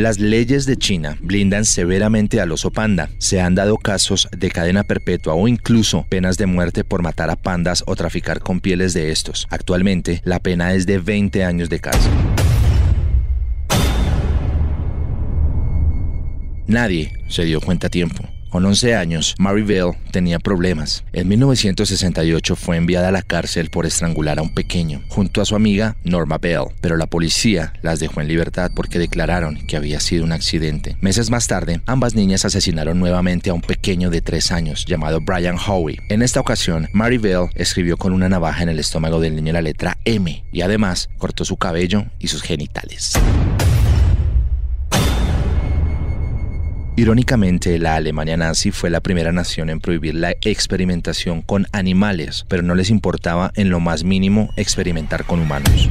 Las leyes de China blindan severamente al oso panda. Se han dado casos de cadena perpetua o incluso penas de muerte por matar a pandas o traficar con pieles de estos. Actualmente, la pena es de 20 años de cárcel. Nadie se dio cuenta a tiempo. Con 11 años, Mary Bell tenía problemas. En 1968 fue enviada a la cárcel por estrangular a un pequeño, junto a su amiga Norma Bell, pero la policía las dejó en libertad porque declararon que había sido un accidente. Meses más tarde, ambas niñas asesinaron nuevamente a un pequeño de 3 años llamado Brian Howie. En esta ocasión, Mary Bell escribió con una navaja en el estómago del niño la letra M y además cortó su cabello y sus genitales. Irónicamente, la Alemania nazi fue la primera nación en prohibir la experimentación con animales, pero no les importaba en lo más mínimo experimentar con humanos.